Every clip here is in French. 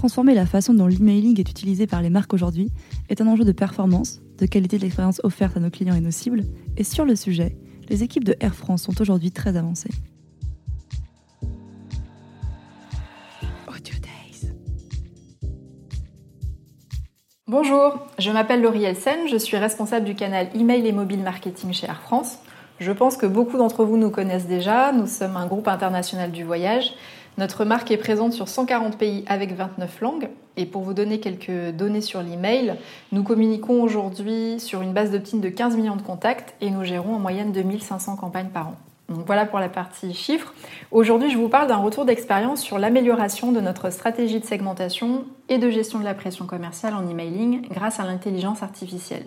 Transformer la façon dont l'emailing est utilisé par les marques aujourd'hui est un enjeu de performance, de qualité de l'expérience offerte à nos clients et nos cibles, et sur le sujet, les équipes de Air France sont aujourd'hui très avancées. Bonjour, je m'appelle Laurielle Sen, je suis responsable du canal email et mobile marketing chez Air France. Je pense que beaucoup d'entre vous nous connaissent déjà, nous sommes un groupe international du voyage. Notre marque est présente sur 140 pays avec 29 langues. Et pour vous donner quelques données sur l'email, nous communiquons aujourd'hui sur une base d'opt-in de 15 millions de contacts et nous gérons en moyenne 2500 campagnes par an. Donc voilà pour la partie chiffres. Aujourd'hui, je vous parle d'un retour d'expérience sur l'amélioration de notre stratégie de segmentation et de gestion de la pression commerciale en emailing grâce à l'intelligence artificielle.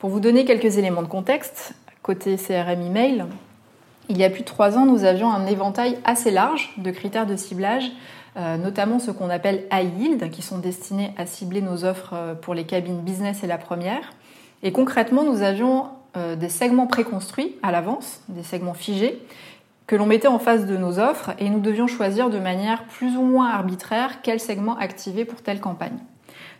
Pour vous donner quelques éléments de contexte, côté CRM email, il y a plus de trois ans, nous avions un éventail assez large de critères de ciblage, euh, notamment ce qu'on appelle high yield, qui sont destinés à cibler nos offres euh, pour les cabines business et la première. Et concrètement, nous avions euh, des segments préconstruits à l'avance, des segments figés, que l'on mettait en face de nos offres et nous devions choisir de manière plus ou moins arbitraire quel segment activer pour telle campagne.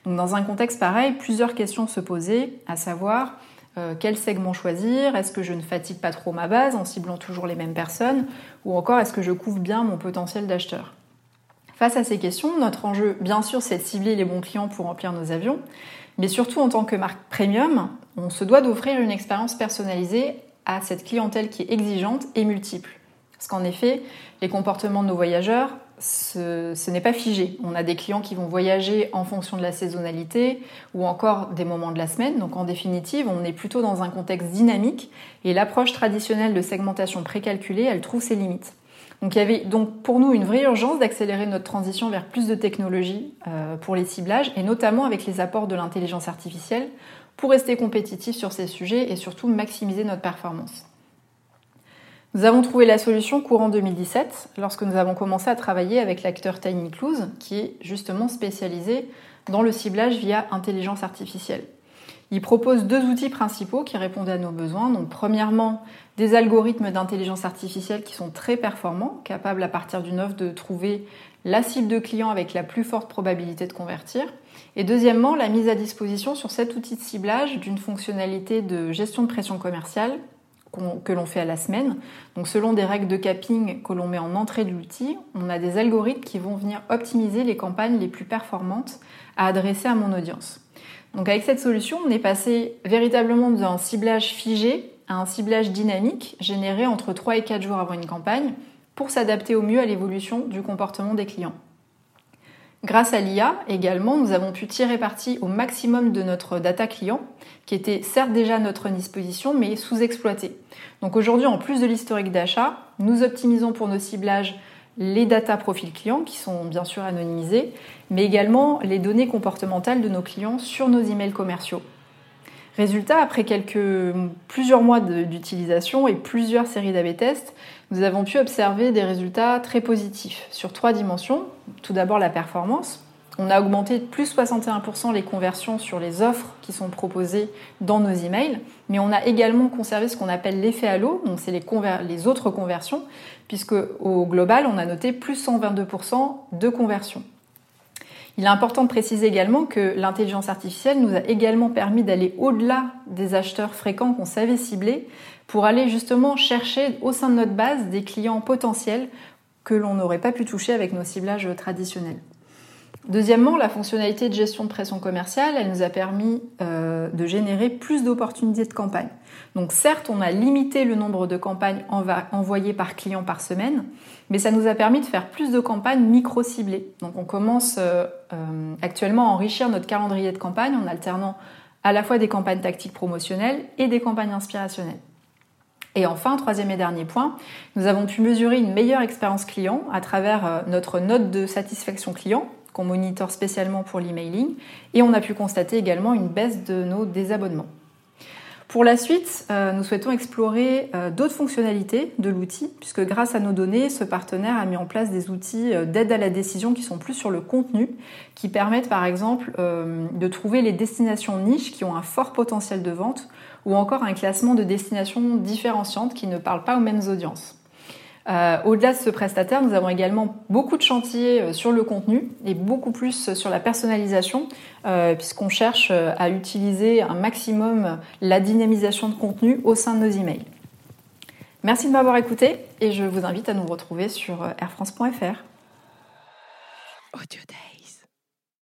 Dans un contexte pareil, plusieurs questions se posaient, à savoir euh, quel segment choisir? Est-ce que je ne fatigue pas trop ma base en ciblant toujours les mêmes personnes? Ou encore est-ce que je couvre bien mon potentiel d'acheteur? Face à ces questions, notre enjeu, bien sûr, c'est de cibler les bons clients pour remplir nos avions, mais surtout en tant que marque premium, on se doit d'offrir une expérience personnalisée à cette clientèle qui est exigeante et multiple. Parce qu'en effet, les comportements de nos voyageurs, ce, n'est pas figé. On a des clients qui vont voyager en fonction de la saisonnalité ou encore des moments de la semaine. Donc en définitive, on est plutôt dans un contexte dynamique et l'approche traditionnelle de segmentation précalculée, elle trouve ses limites. Donc il y avait donc pour nous une vraie urgence d'accélérer notre transition vers plus de technologies euh, pour les ciblages et notamment avec les apports de l'intelligence artificielle pour rester compétitif sur ces sujets et surtout maximiser notre performance. Nous avons trouvé la solution courant 2017 lorsque nous avons commencé à travailler avec l'acteur Tiny Clues qui est justement spécialisé dans le ciblage via intelligence artificielle. Il propose deux outils principaux qui répondent à nos besoins. Donc, premièrement, des algorithmes d'intelligence artificielle qui sont très performants, capables à partir d'une offre de trouver la cible de client avec la plus forte probabilité de convertir. Et deuxièmement, la mise à disposition sur cet outil de ciblage d'une fonctionnalité de gestion de pression commerciale que l'on fait à la semaine. Donc selon des règles de capping que l'on met en entrée de l'outil, on a des algorithmes qui vont venir optimiser les campagnes les plus performantes à adresser à mon audience. Donc avec cette solution, on est passé véritablement d'un ciblage figé à un ciblage dynamique généré entre 3 et 4 jours avant une campagne pour s'adapter au mieux à l'évolution du comportement des clients. Grâce à l'IA également, nous avons pu tirer parti au maximum de notre data client, qui était certes déjà à notre disposition, mais sous-exploité. Donc aujourd'hui, en plus de l'historique d'achat, nous optimisons pour nos ciblages les data profils clients qui sont bien sûr anonymisés, mais également les données comportementales de nos clients sur nos emails commerciaux. Résultat, après quelques, plusieurs mois d'utilisation et plusieurs séries d'AB tests, nous avons pu observer des résultats très positifs sur trois dimensions. Tout d'abord la performance. On a augmenté de plus 61% les conversions sur les offres qui sont proposées dans nos emails, mais on a également conservé ce qu'on appelle l'effet halo, donc c'est les, autres conversions, puisque au global, on a noté plus 122% de conversions. Il est important de préciser également que l'intelligence artificielle nous a également permis d'aller au-delà des acheteurs fréquents qu'on savait cibler pour aller justement chercher au sein de notre base des clients potentiels que l'on n'aurait pas pu toucher avec nos ciblages traditionnels. Deuxièmement, la fonctionnalité de gestion de pression commerciale, elle nous a permis euh, de générer plus d'opportunités de campagne. Donc certes, on a limité le nombre de campagnes envoyées par client par semaine, mais ça nous a permis de faire plus de campagnes micro-ciblées. Donc on commence euh, euh, actuellement à enrichir notre calendrier de campagne en alternant à la fois des campagnes tactiques promotionnelles et des campagnes inspirationnelles. Et enfin, troisième et dernier point, nous avons pu mesurer une meilleure expérience client à travers notre note de satisfaction client qu'on monitore spécialement pour l'emailing, et on a pu constater également une baisse de nos désabonnements. Pour la suite, euh, nous souhaitons explorer euh, d'autres fonctionnalités de l'outil, puisque grâce à nos données, ce partenaire a mis en place des outils euh, d'aide à la décision qui sont plus sur le contenu, qui permettent par exemple de trouver les destinations niches qui ont un fort potentiel de vente, ou encore un classement de destinations différenciantes qui ne parlent pas aux mêmes audiences. Au-delà de ce prestataire, nous avons également beaucoup de chantiers sur le contenu et beaucoup plus sur la personnalisation, puisqu'on cherche à utiliser un maximum la dynamisation de contenu au sein de nos emails. Merci de m'avoir écouté et je vous invite à nous retrouver sur airfrance.fr. Audio.